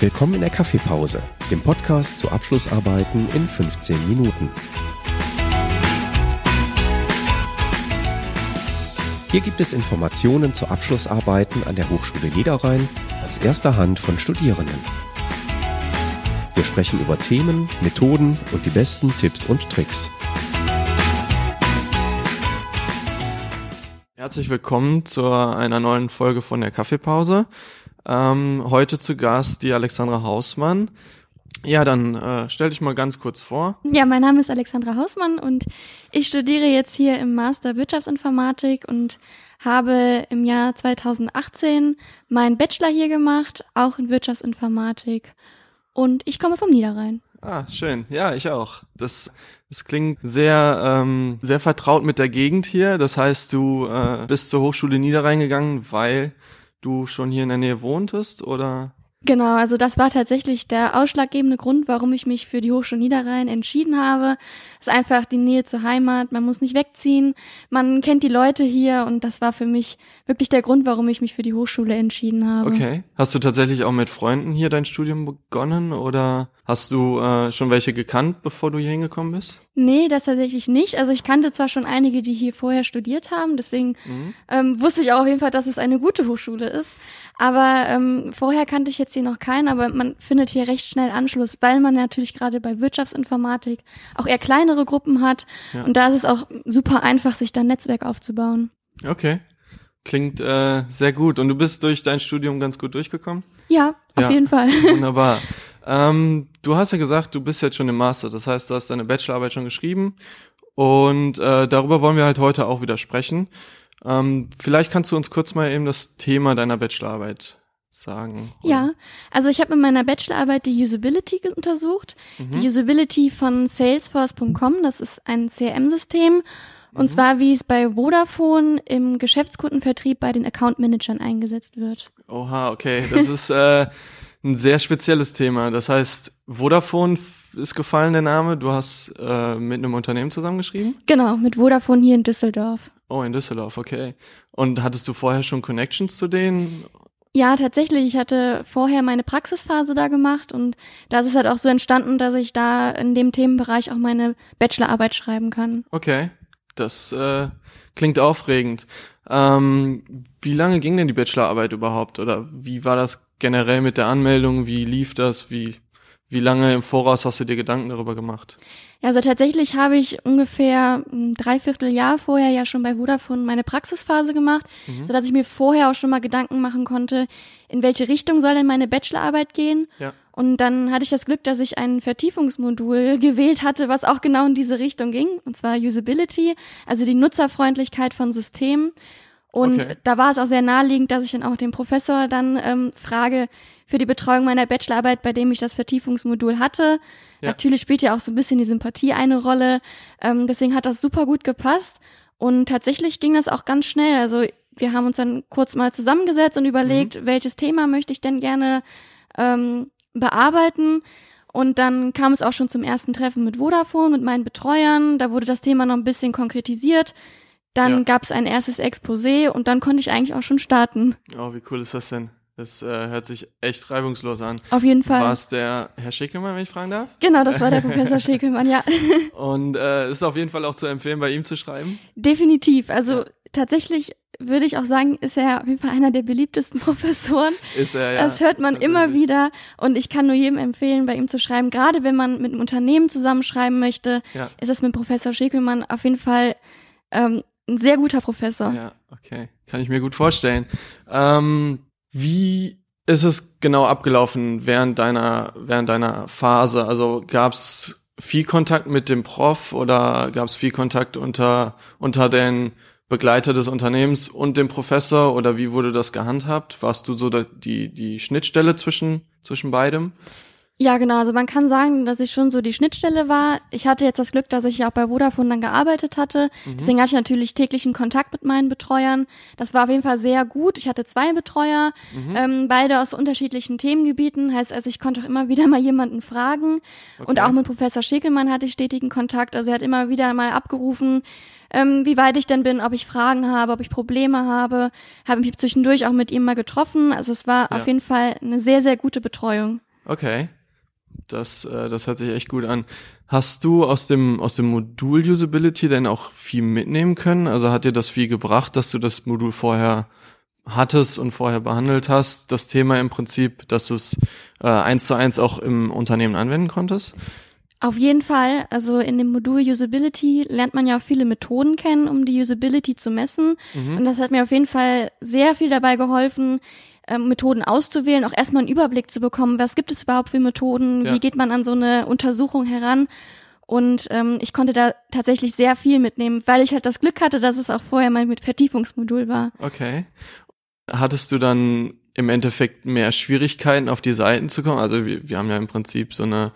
Willkommen in der Kaffeepause, dem Podcast zu Abschlussarbeiten in 15 Minuten. Hier gibt es Informationen zu Abschlussarbeiten an der Hochschule Niederrhein aus erster Hand von Studierenden. Wir sprechen über Themen, Methoden und die besten Tipps und Tricks. Herzlich willkommen zu einer neuen Folge von der Kaffeepause. Ähm, heute zu Gast die Alexandra Hausmann. Ja, dann äh, stell dich mal ganz kurz vor. Ja, mein Name ist Alexandra Hausmann und ich studiere jetzt hier im Master Wirtschaftsinformatik und habe im Jahr 2018 meinen Bachelor hier gemacht, auch in Wirtschaftsinformatik. Und ich komme vom Niederrhein. Ah, schön. Ja, ich auch. Das, das klingt sehr, ähm, sehr vertraut mit der Gegend hier. Das heißt, du äh, bist zur Hochschule Niederrhein gegangen, weil du schon hier in der Nähe wohntest, oder? Genau, also das war tatsächlich der ausschlaggebende Grund, warum ich mich für die Hochschule Niederrhein entschieden habe. Es ist einfach die Nähe zur Heimat, man muss nicht wegziehen, man kennt die Leute hier und das war für mich wirklich der Grund, warum ich mich für die Hochschule entschieden habe. Okay. Hast du tatsächlich auch mit Freunden hier dein Studium begonnen oder hast du äh, schon welche gekannt, bevor du hier hingekommen bist? Nee, das tatsächlich nicht. Also ich kannte zwar schon einige, die hier vorher studiert haben, deswegen mhm. ähm, wusste ich auch auf jeden Fall, dass es eine gute Hochschule ist. Aber ähm, vorher kannte ich jetzt hier noch keinen, aber man findet hier recht schnell Anschluss, weil man natürlich gerade bei Wirtschaftsinformatik auch eher kleinere Gruppen hat. Ja. Und da ist es auch super einfach, sich da ein Netzwerk aufzubauen. Okay. Klingt äh, sehr gut. Und du bist durch dein Studium ganz gut durchgekommen? Ja, auf ja. jeden Fall. Wunderbar. Ähm, du hast ja gesagt, du bist jetzt schon im Master. Das heißt, du hast deine Bachelorarbeit schon geschrieben. Und äh, darüber wollen wir halt heute auch wieder sprechen. Ähm, vielleicht kannst du uns kurz mal eben das Thema deiner Bachelorarbeit sagen. Oder? Ja, also ich habe in meiner Bachelorarbeit die Usability untersucht. Mhm. Die Usability von Salesforce.com, das ist ein CRM-System. Und mhm. zwar, wie es bei Vodafone im Geschäftskundenvertrieb bei den Account Managern eingesetzt wird. Oha, okay. Das ist äh, ein sehr spezielles Thema. Das heißt, Vodafone ist gefallen der Name. Du hast äh, mit einem Unternehmen zusammengeschrieben? Genau, mit Vodafone hier in Düsseldorf. Oh, in Düsseldorf, okay. Und hattest du vorher schon Connections zu denen? Ja, tatsächlich. Ich hatte vorher meine Praxisphase da gemacht und da ist es halt auch so entstanden, dass ich da in dem Themenbereich auch meine Bachelorarbeit schreiben kann. Okay, das äh, klingt aufregend. Ähm, wie lange ging denn die Bachelorarbeit überhaupt oder wie war das generell mit der Anmeldung? Wie lief das? Wie wie lange im Voraus hast du dir Gedanken darüber gemacht? Ja, also tatsächlich habe ich ungefähr ein Dreivierteljahr vorher ja schon bei Vodafone meine Praxisphase gemacht, mhm. sodass ich mir vorher auch schon mal Gedanken machen konnte, in welche Richtung soll denn meine Bachelorarbeit gehen. Ja. Und dann hatte ich das Glück, dass ich ein Vertiefungsmodul gewählt hatte, was auch genau in diese Richtung ging, und zwar Usability, also die Nutzerfreundlichkeit von Systemen. Und okay. da war es auch sehr naheliegend, dass ich dann auch den Professor dann ähm, frage für die Betreuung meiner Bachelorarbeit, bei dem ich das Vertiefungsmodul hatte. Ja. Natürlich spielt ja auch so ein bisschen die Sympathie eine Rolle. Ähm, deswegen hat das super gut gepasst. Und tatsächlich ging das auch ganz schnell. Also wir haben uns dann kurz mal zusammengesetzt und überlegt, mhm. welches Thema möchte ich denn gerne ähm, bearbeiten. Und dann kam es auch schon zum ersten Treffen mit Vodafone, mit meinen Betreuern. Da wurde das Thema noch ein bisschen konkretisiert. Dann ja. gab es ein erstes Exposé und dann konnte ich eigentlich auch schon starten. Oh, wie cool ist das denn? Das äh, hört sich echt reibungslos an. Auf jeden Fall. War es der Herr Schickelmann, wenn ich fragen darf? Genau, das war der Professor Schickelmann, ja. Und äh, ist auf jeden Fall auch zu empfehlen, bei ihm zu schreiben? Definitiv. Also ja. tatsächlich würde ich auch sagen, ist er auf jeden Fall einer der beliebtesten Professoren. Ist er, ja. Das hört man immer wieder und ich kann nur jedem empfehlen, bei ihm zu schreiben. Gerade wenn man mit einem Unternehmen zusammenschreiben möchte, ja. ist es mit Professor Schickelmann auf jeden Fall ähm, ein sehr guter Professor. Ja, okay. Kann ich mir gut vorstellen. Ähm, wie ist es genau abgelaufen während deiner, während deiner Phase? Also gab es viel Kontakt mit dem Prof oder gab es viel Kontakt unter, unter den Begleiter des Unternehmens und dem Professor oder wie wurde das gehandhabt? Warst du so die, die Schnittstelle zwischen, zwischen beidem? Ja, genau. Also man kann sagen, dass ich schon so die Schnittstelle war. Ich hatte jetzt das Glück, dass ich ja auch bei Vodafone dann gearbeitet hatte. Mhm. Deswegen hatte ich natürlich täglichen Kontakt mit meinen Betreuern. Das war auf jeden Fall sehr gut. Ich hatte zwei Betreuer, mhm. ähm, beide aus unterschiedlichen Themengebieten. Heißt also, ich konnte auch immer wieder mal jemanden fragen. Okay. Und auch mit Professor Schickelmann hatte ich stetigen Kontakt. Also er hat immer wieder mal abgerufen, ähm, wie weit ich denn bin, ob ich Fragen habe, ob ich Probleme habe. Habe mich zwischendurch auch mit ihm mal getroffen. Also es war ja. auf jeden Fall eine sehr, sehr gute Betreuung. Okay. Das, äh, das hört sich echt gut an. Hast du aus dem, aus dem Modul Usability denn auch viel mitnehmen können? Also hat dir das viel gebracht, dass du das Modul vorher hattest und vorher behandelt hast, das Thema im Prinzip, dass du es äh, eins zu eins auch im Unternehmen anwenden konntest? Auf jeden Fall. Also in dem Modul Usability lernt man ja auch viele Methoden kennen, um die Usability zu messen. Mhm. Und das hat mir auf jeden Fall sehr viel dabei geholfen, ähm, Methoden auszuwählen, auch erstmal einen Überblick zu bekommen, was gibt es überhaupt für Methoden, ja. wie geht man an so eine Untersuchung heran. Und ähm, ich konnte da tatsächlich sehr viel mitnehmen, weil ich halt das Glück hatte, dass es auch vorher mal mit Vertiefungsmodul war. Okay. Hattest du dann im Endeffekt mehr Schwierigkeiten auf die Seiten zu kommen? Also wir, wir haben ja im Prinzip so eine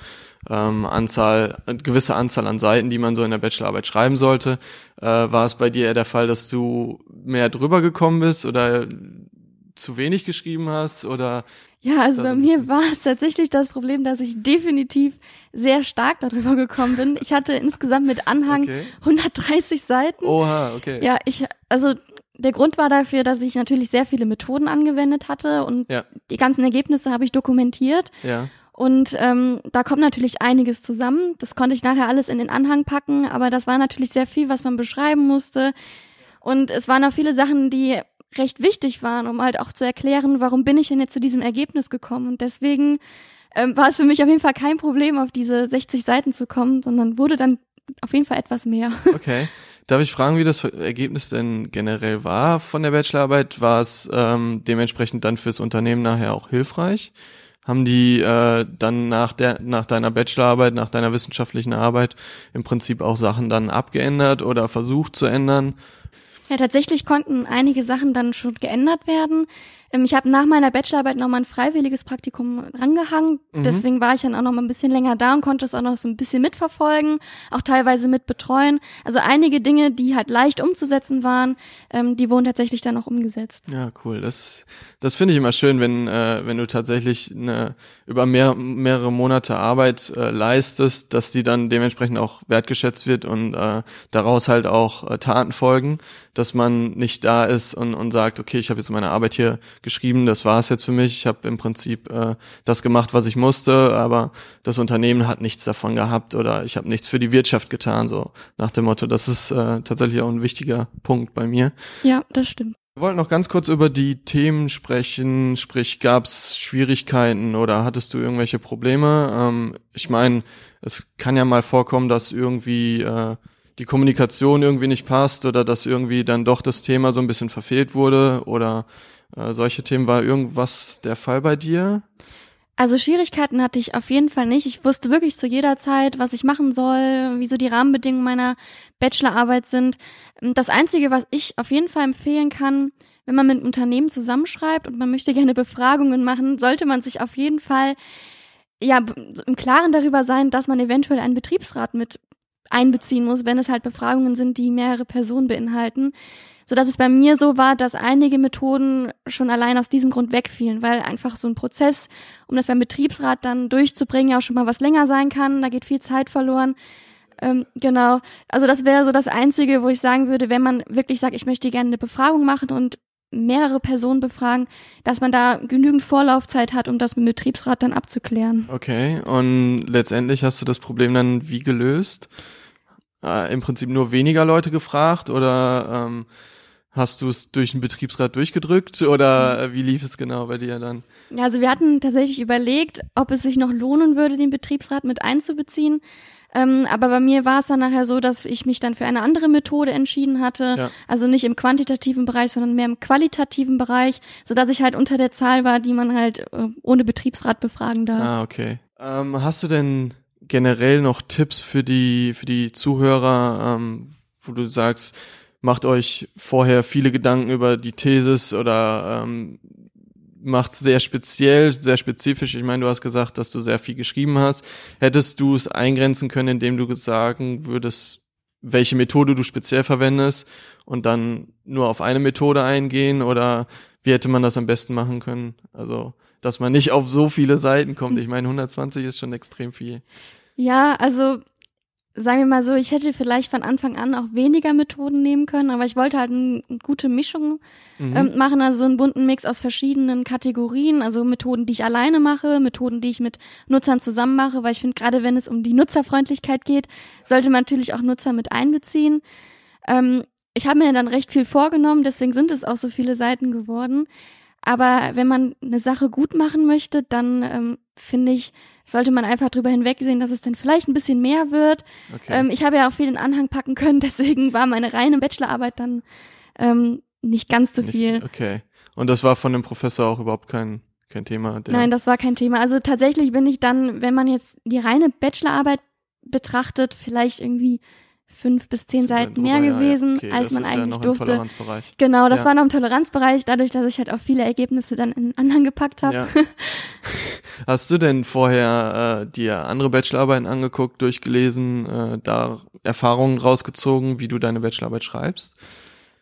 ähm, Anzahl, eine gewisse Anzahl an Seiten, die man so in der Bachelorarbeit schreiben sollte. Äh, war es bei dir eher der Fall, dass du mehr drüber gekommen bist oder zu wenig geschrieben hast oder? Ja, also bei mir war es tatsächlich das Problem, dass ich definitiv sehr stark darüber gekommen bin. Ich hatte insgesamt mit Anhang okay. 130 Seiten. Oha, okay. Ja, ich, also der Grund war dafür, dass ich natürlich sehr viele Methoden angewendet hatte und ja. die ganzen Ergebnisse habe ich dokumentiert. Ja. Und ähm, da kommt natürlich einiges zusammen. Das konnte ich nachher alles in den Anhang packen, aber das war natürlich sehr viel, was man beschreiben musste. Und es waren auch viele Sachen, die recht wichtig waren, um halt auch zu erklären, warum bin ich denn jetzt zu diesem Ergebnis gekommen. Und deswegen ähm, war es für mich auf jeden Fall kein Problem, auf diese 60 Seiten zu kommen, sondern wurde dann auf jeden Fall etwas mehr. Okay. Darf ich fragen, wie das Ergebnis denn generell war von der Bachelorarbeit? War es ähm, dementsprechend dann fürs Unternehmen nachher auch hilfreich? Haben die äh, dann nach der nach deiner Bachelorarbeit, nach deiner wissenschaftlichen Arbeit im Prinzip auch Sachen dann abgeändert oder versucht zu ändern? Ja, tatsächlich konnten einige Sachen dann schon geändert werden. Ähm, ich habe nach meiner Bachelorarbeit noch mal ein freiwilliges Praktikum rangehangen. Mhm. Deswegen war ich dann auch noch mal ein bisschen länger da und konnte es auch noch so ein bisschen mitverfolgen, auch teilweise mit betreuen. Also einige Dinge, die halt leicht umzusetzen waren, ähm, die wurden tatsächlich dann auch umgesetzt. Ja, cool. Das, das finde ich immer schön, wenn, äh, wenn du tatsächlich eine, über mehr, mehrere Monate Arbeit äh, leistest, dass die dann dementsprechend auch wertgeschätzt wird und äh, daraus halt auch äh, Taten folgen, dass man nicht da ist und, und sagt, okay, ich habe jetzt meine Arbeit hier geschrieben, das war es jetzt für mich. Ich habe im Prinzip äh, das gemacht, was ich musste, aber das Unternehmen hat nichts davon gehabt oder ich habe nichts für die Wirtschaft getan, so nach dem Motto. Das ist äh, tatsächlich auch ein wichtiger Punkt bei mir. Ja, das stimmt. Wir wollten noch ganz kurz über die Themen sprechen, sprich gab es Schwierigkeiten oder hattest du irgendwelche Probleme? Ähm, ich meine, es kann ja mal vorkommen, dass irgendwie äh, die Kommunikation irgendwie nicht passt oder dass irgendwie dann doch das Thema so ein bisschen verfehlt wurde oder äh, solche Themen. War irgendwas der Fall bei dir? Also Schwierigkeiten hatte ich auf jeden Fall nicht. Ich wusste wirklich zu jeder Zeit, was ich machen soll, wie so die Rahmenbedingungen meiner Bachelorarbeit sind. Das Einzige, was ich auf jeden Fall empfehlen kann, wenn man mit Unternehmen zusammenschreibt und man möchte gerne Befragungen machen, sollte man sich auf jeden Fall ja im Klaren darüber sein, dass man eventuell einen Betriebsrat mit einbeziehen muss, wenn es halt Befragungen sind, die mehrere Personen beinhalten so dass es bei mir so war, dass einige Methoden schon allein aus diesem Grund wegfielen, weil einfach so ein Prozess, um das beim Betriebsrat dann durchzubringen, auch schon mal was länger sein kann. Da geht viel Zeit verloren. Ähm, genau. Also das wäre so das Einzige, wo ich sagen würde, wenn man wirklich sagt, ich möchte gerne eine Befragung machen und mehrere Personen befragen, dass man da genügend Vorlaufzeit hat, um das mit dem Betriebsrat dann abzuklären. Okay, und letztendlich hast du das Problem dann wie gelöst? Äh, Im Prinzip nur weniger Leute gefragt oder ähm, Hast du es durch den Betriebsrat durchgedrückt oder mhm. wie lief es genau bei dir dann? Ja, also wir hatten tatsächlich überlegt, ob es sich noch lohnen würde, den Betriebsrat mit einzubeziehen. Ähm, aber bei mir war es dann nachher so, dass ich mich dann für eine andere Methode entschieden hatte. Ja. Also nicht im quantitativen Bereich, sondern mehr im qualitativen Bereich, so dass ich halt unter der Zahl war, die man halt äh, ohne Betriebsrat befragen darf. Ah, okay. Ähm, hast du denn generell noch Tipps für die, für die Zuhörer, ähm, wo du sagst, macht euch vorher viele Gedanken über die Thesis oder ähm, macht sehr speziell, sehr spezifisch. Ich meine, du hast gesagt, dass du sehr viel geschrieben hast. Hättest du es eingrenzen können, indem du sagen würdest, welche Methode du speziell verwendest und dann nur auf eine Methode eingehen oder wie hätte man das am besten machen können? Also, dass man nicht auf so viele Seiten kommt. Ich meine, 120 ist schon extrem viel. Ja, also sagen wir mal so, ich hätte vielleicht von Anfang an auch weniger Methoden nehmen können, aber ich wollte halt eine gute Mischung mhm. ähm, machen, also so einen bunten Mix aus verschiedenen Kategorien, also Methoden, die ich alleine mache, Methoden, die ich mit Nutzern zusammen mache, weil ich finde, gerade wenn es um die Nutzerfreundlichkeit geht, sollte man natürlich auch Nutzer mit einbeziehen. Ähm, ich habe mir dann recht viel vorgenommen, deswegen sind es auch so viele Seiten geworden. Aber wenn man eine Sache gut machen möchte, dann ähm, finde ich, sollte man einfach drüber hinwegsehen, dass es dann vielleicht ein bisschen mehr wird. Okay. Ähm, ich habe ja auch viel in Anhang packen können, deswegen war meine reine Bachelorarbeit dann ähm, nicht ganz so viel. Nicht, okay. Und das war von dem Professor auch überhaupt kein, kein Thema? Nein, das war kein Thema. Also tatsächlich bin ich dann, wenn man jetzt die reine Bachelorarbeit betrachtet, vielleicht irgendwie fünf bis zehn Seiten mehr gewesen, ja, okay, als man eigentlich ja durfte. Genau, das ja. war noch im Toleranzbereich, dadurch, dass ich halt auch viele Ergebnisse dann in Anhang gepackt habe. Hast du denn vorher äh, dir andere Bachelorarbeiten angeguckt, durchgelesen, äh, da Erfahrungen rausgezogen, wie du deine Bachelorarbeit schreibst?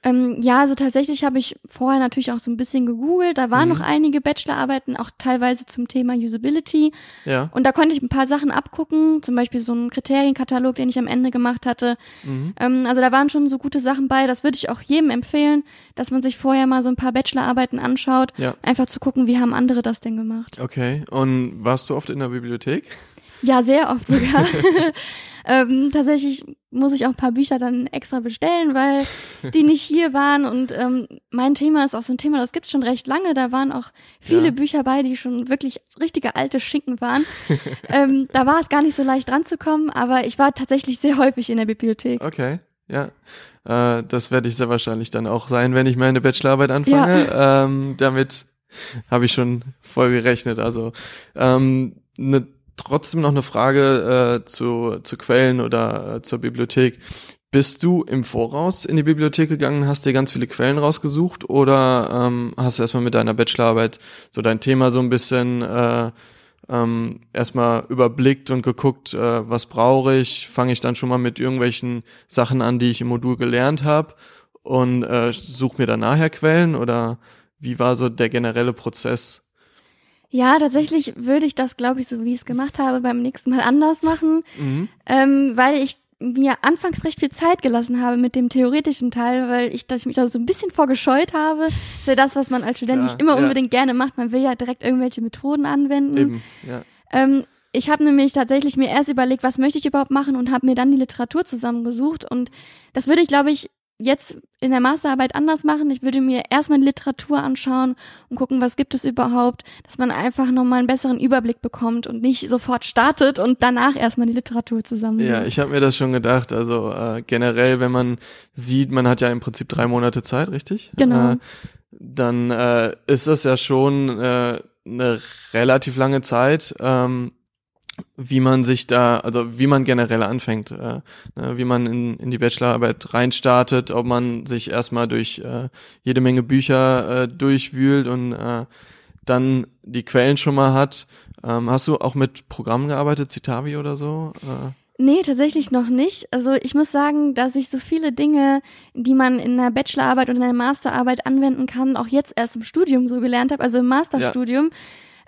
Ähm, ja, also tatsächlich habe ich vorher natürlich auch so ein bisschen gegoogelt. Da waren mhm. noch einige Bachelorarbeiten, auch teilweise zum Thema Usability. Ja. Und da konnte ich ein paar Sachen abgucken, zum Beispiel so einen Kriterienkatalog, den ich am Ende gemacht hatte. Mhm. Ähm, also da waren schon so gute Sachen bei. Das würde ich auch jedem empfehlen, dass man sich vorher mal so ein paar Bachelorarbeiten anschaut, ja. einfach zu gucken, wie haben andere das denn gemacht. Okay. Und warst du oft in der Bibliothek? Ja, sehr oft sogar. ähm, tatsächlich muss ich auch ein paar Bücher dann extra bestellen, weil die nicht hier waren. Und ähm, mein Thema ist auch so ein Thema, das gibt's schon recht lange. Da waren auch viele ja. Bücher bei, die schon wirklich richtige alte Schinken waren. ähm, da war es gar nicht so leicht dran zu kommen, aber ich war tatsächlich sehr häufig in der Bibliothek. Okay, ja. Äh, das werde ich sehr wahrscheinlich dann auch sein, wenn ich meine Bachelorarbeit anfange. Ja. Ähm, damit habe ich schon voll gerechnet. Also ähm, ne, trotzdem noch eine Frage äh, zu, zu Quellen oder äh, zur Bibliothek. Bist du im Voraus in die Bibliothek gegangen, hast dir ganz viele Quellen rausgesucht oder ähm, hast du erstmal mit deiner Bachelorarbeit so dein Thema so ein bisschen äh, ähm, erstmal überblickt und geguckt, äh, was brauche ich? Fange ich dann schon mal mit irgendwelchen Sachen an, die ich im Modul gelernt habe und äh, suche mir dann nachher Quellen oder wie war so der generelle Prozess? Ja, tatsächlich würde ich das, glaube ich, so wie ich es gemacht habe, beim nächsten Mal anders machen, mhm. ähm, weil ich mir anfangs recht viel Zeit gelassen habe mit dem theoretischen Teil, weil ich, dass ich mich da so ein bisschen vorgescheut habe. Das ist ja das, was man als Student ja, nicht immer ja. unbedingt gerne macht. Man will ja direkt irgendwelche Methoden anwenden. Eben, ja. Ähm, ich habe nämlich tatsächlich mir erst überlegt, was möchte ich überhaupt machen und habe mir dann die Literatur zusammengesucht. Und das würde ich, glaube ich, jetzt in der Masterarbeit anders machen. Ich würde mir erstmal die Literatur anschauen und gucken, was gibt es überhaupt, dass man einfach nochmal einen besseren Überblick bekommt und nicht sofort startet und danach erstmal die Literatur zusammen. Ja, ich habe mir das schon gedacht. Also äh, generell, wenn man sieht, man hat ja im Prinzip drei Monate Zeit, richtig? Genau. Äh, dann äh, ist das ja schon äh, eine relativ lange Zeit. Ähm, wie man sich da, also wie man generell anfängt, äh, ne, wie man in, in die Bachelorarbeit reinstartet, ob man sich erstmal durch äh, jede Menge Bücher äh, durchwühlt und äh, dann die Quellen schon mal hat. Ähm, hast du auch mit Programmen gearbeitet, Citavi oder so? Äh? Nee, tatsächlich noch nicht. Also ich muss sagen, dass ich so viele Dinge, die man in der Bachelorarbeit oder in der Masterarbeit anwenden kann, auch jetzt erst im Studium so gelernt habe, also im Masterstudium. Ja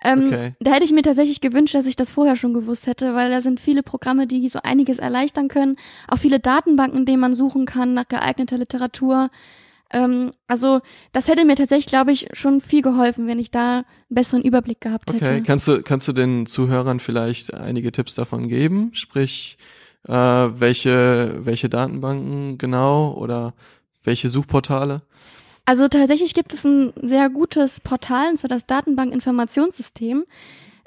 ähm, okay. Da hätte ich mir tatsächlich gewünscht, dass ich das vorher schon gewusst hätte, weil da sind viele Programme, die so einiges erleichtern können. Auch viele Datenbanken, in denen man suchen kann nach geeigneter Literatur. Ähm, also das hätte mir tatsächlich, glaube ich, schon viel geholfen, wenn ich da einen besseren Überblick gehabt hätte. Okay, kannst du, kannst du den Zuhörern vielleicht einige Tipps davon geben? Sprich, äh, welche, welche Datenbanken genau oder welche Suchportale? Also tatsächlich gibt es ein sehr gutes Portal, und zwar das Datenbank-Informationssystem.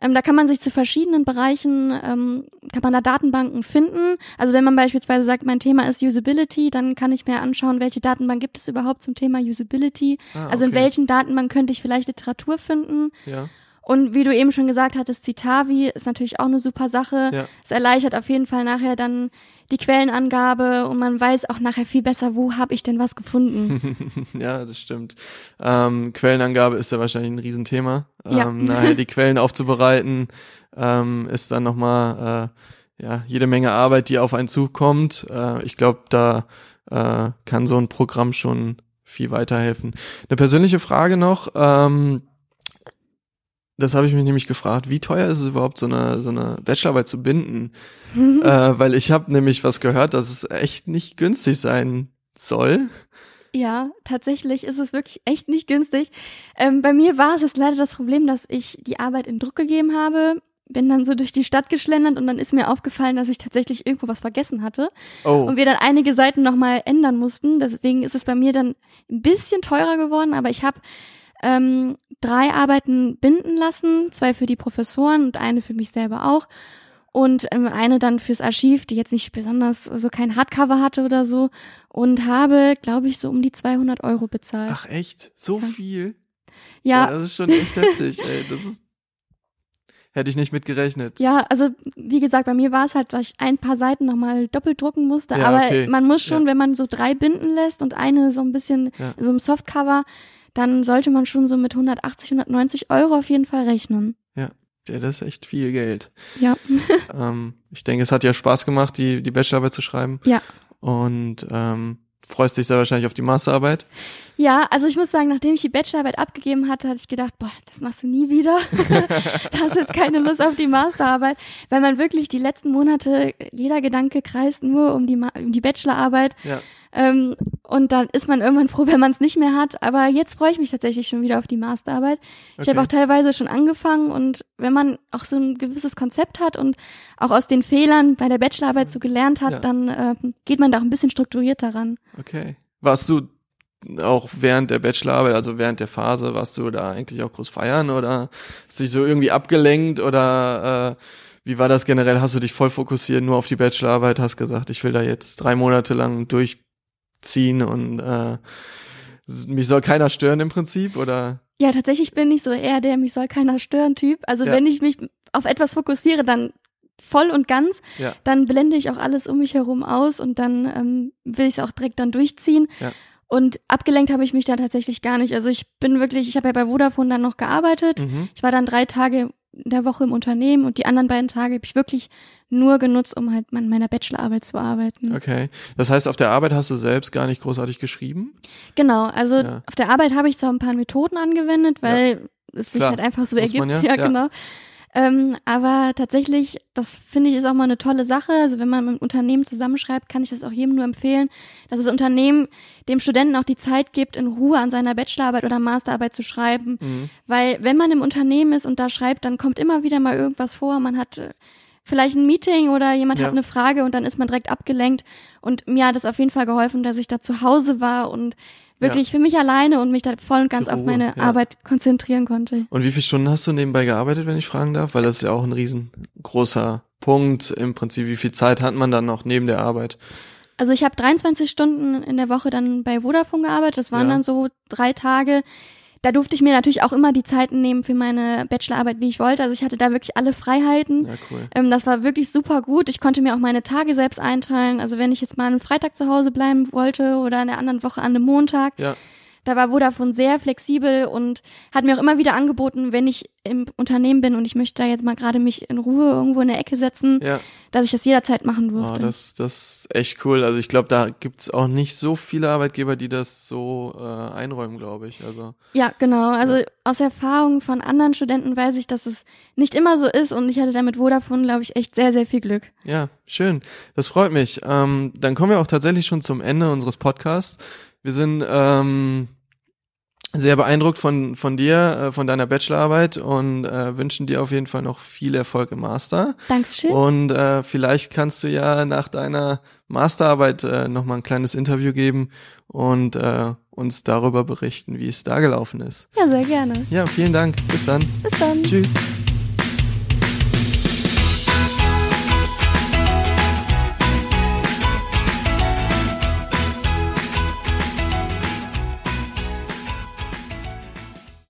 Ähm, da kann man sich zu verschiedenen Bereichen, ähm, kann man da Datenbanken finden. Also wenn man beispielsweise sagt, mein Thema ist Usability, dann kann ich mir anschauen, welche Datenbank gibt es überhaupt zum Thema Usability. Ah, okay. Also in welchen Datenbanken könnte ich vielleicht Literatur finden. Ja. Und wie du eben schon gesagt hattest, Citavi ist natürlich auch eine super Sache. Ja. Es erleichtert auf jeden Fall nachher dann die Quellenangabe und man weiß auch nachher viel besser, wo habe ich denn was gefunden. ja, das stimmt. Ähm, Quellenangabe ist ja wahrscheinlich ein Riesenthema. Ja. Ähm, nachher die Quellen aufzubereiten, ähm, ist dann nochmal äh, ja, jede Menge Arbeit, die auf einen zukommt. Äh, ich glaube, da äh, kann so ein Programm schon viel weiterhelfen. Eine persönliche Frage noch. Ähm, das habe ich mich nämlich gefragt, wie teuer ist es überhaupt, so eine, so eine Bachelorarbeit zu binden? äh, weil ich habe nämlich was gehört, dass es echt nicht günstig sein soll. Ja, tatsächlich ist es wirklich echt nicht günstig. Ähm, bei mir war es jetzt leider das Problem, dass ich die Arbeit in Druck gegeben habe, bin dann so durch die Stadt geschlendert und dann ist mir aufgefallen, dass ich tatsächlich irgendwo was vergessen hatte Oh, und wir dann einige Seiten nochmal ändern mussten. Deswegen ist es bei mir dann ein bisschen teurer geworden, aber ich habe ähm, drei Arbeiten binden lassen, zwei für die Professoren und eine für mich selber auch. Und ähm, eine dann fürs Archiv, die jetzt nicht besonders so kein Hardcover hatte oder so. Und habe, glaube ich, so um die 200 Euro bezahlt. ach echt? So Ja. viel? ja, Boah, das ist schon echt heftig, ey. Das ist. Hätte ich nicht mit gerechnet. Ja, also wie gesagt, bei mir war es halt, weil ich ein paar Seiten nochmal doppelt drucken musste. Ja, aber okay. man muss schon, Ja. wenn man so drei binden lässt und eine so ein bisschen Ja. so im Softcover, dann sollte man schon so mit 180, 190 Euro auf jeden Fall rechnen. Ja, das ist echt viel Geld. Ja. ähm, ich denke, es hat ja Spaß gemacht, die, die Bachelorarbeit zu schreiben. Ja. Und ähm, freust dich sehr wahrscheinlich auf die Masterarbeit. Ja, also ich muss sagen, nachdem ich die Bachelorarbeit abgegeben hatte, hatte ich gedacht, boah, das machst du nie wieder. da hast jetzt keine Lust auf die Masterarbeit, weil man wirklich die letzten Monate, jeder Gedanke kreist nur um die, Ma um die Bachelorarbeit. Ja. Ähm, und dann ist man irgendwann froh, wenn man es nicht mehr hat. Aber jetzt freue ich mich tatsächlich schon wieder auf die Masterarbeit. Ich habe Okay. auch teilweise schon angefangen und wenn man auch so ein gewisses Konzept hat und auch aus den Fehlern bei der Bachelorarbeit so gelernt hat, Ja. dann äh, geht man da auch ein bisschen strukturierter ran. Okay. Warst du auch während der Bachelorarbeit, also während der Phase, warst du da eigentlich auch groß feiern oder hast du dich so irgendwie abgelenkt oder äh, wie war das generell? Hast du dich voll fokussiert nur auf die Bachelorarbeit, hast gesagt, ich will da jetzt drei Monate lang durchziehen und äh, mich soll keiner stören im Prinzip oder? Ja, tatsächlich bin ich so eher der mich soll keiner stören Typ. Also Ja. wenn ich mich auf etwas fokussiere, dann voll und ganz, Ja. dann blende ich auch alles um mich herum aus und dann ähm, will ich es auch direkt dann durchziehen. Ja. Und abgelenkt habe ich mich da tatsächlich gar nicht. Also ich bin wirklich, ich habe ja bei Vodafone dann noch gearbeitet. Mhm. Ich war dann drei Tage der Woche im Unternehmen und die anderen beiden Tage habe ich wirklich nur genutzt, um halt an meiner Bachelorarbeit zu arbeiten. Okay. Das heißt, auf der Arbeit hast du selbst gar nicht großartig geschrieben? Genau, also Ja. auf der Arbeit habe ich zwar ein paar Methoden angewendet, weil es sich Klar. halt einfach so Muss ergibt. man ja, ja, ja. genau. Ähm, aber tatsächlich, das finde ich ist auch mal eine tolle Sache. Also wenn man mit einem Unternehmen zusammenschreibt, kann ich das auch jedem nur empfehlen, dass das Unternehmen dem Studenten auch die Zeit gibt, in Ruhe an seiner Bachelorarbeit oder Masterarbeit zu schreiben. Mhm. Weil wenn man im Unternehmen ist und da schreibt, dann kommt immer wieder mal irgendwas vor. Man hat äh, vielleicht ein Meeting oder jemand Ja. hat eine Frage und dann ist man direkt abgelenkt. Und mir hat es auf jeden Fall geholfen, dass ich da zu Hause war und wirklich für mich alleine und mich da voll und ganz Zur auf Ruhe, meine ja. Arbeit konzentrieren konnte. Und wie viele Stunden hast du nebenbei gearbeitet, wenn ich fragen darf? Weil das ist ja auch ein riesengroßer Punkt. Im Prinzip, wie viel Zeit hat man dann noch neben der Arbeit? Also ich habe 23 Stunden in der Woche dann bei Vodafone gearbeitet. Das waren Ja. dann so drei Tage. Da durfte ich mir natürlich auch immer die Zeiten nehmen für meine Bachelorarbeit, wie ich wollte. Also ich hatte da wirklich alle Freiheiten. Ja, cool. Ähm, das war wirklich super gut. Ich konnte mir auch meine Tage selbst einteilen. Also wenn ich jetzt mal einen Freitag zu Hause bleiben wollte oder in der anderen Woche an einem Montag, Ja, da war Vodafone sehr flexibel und hat mir auch immer wieder angeboten, wenn ich im Unternehmen bin und ich möchte da jetzt mal gerade mich in Ruhe irgendwo in der Ecke setzen, ja. dass ich das jederzeit machen Oh, durfte. das, das ist echt cool. Also ich glaube, da gibt's auch nicht so viele Arbeitgeber, die das so äh, einräumen, glaube ich. Also Ja, genau. Also Ja. aus Erfahrung von anderen Studenten weiß ich, dass es nicht immer so ist und ich hatte da mit Vodafone, glaube ich, echt sehr, sehr viel Glück. ja, schön. Das freut mich. Ähm, dann kommen wir auch tatsächlich schon zum Ende unseres Podcasts. Wir sind ähm, sehr beeindruckt von, von dir, äh, von deiner Bachelorarbeit und äh, wünschen dir auf jeden Fall noch viel Erfolg im Master. Dankeschön. Und äh, vielleicht kannst du ja nach deiner Masterarbeit äh, nochmal ein kleines Interview geben und äh, uns darüber berichten, wie es da gelaufen ist. Ja, sehr gerne. Ja, vielen Dank. Bis dann. Bis dann. Tschüss.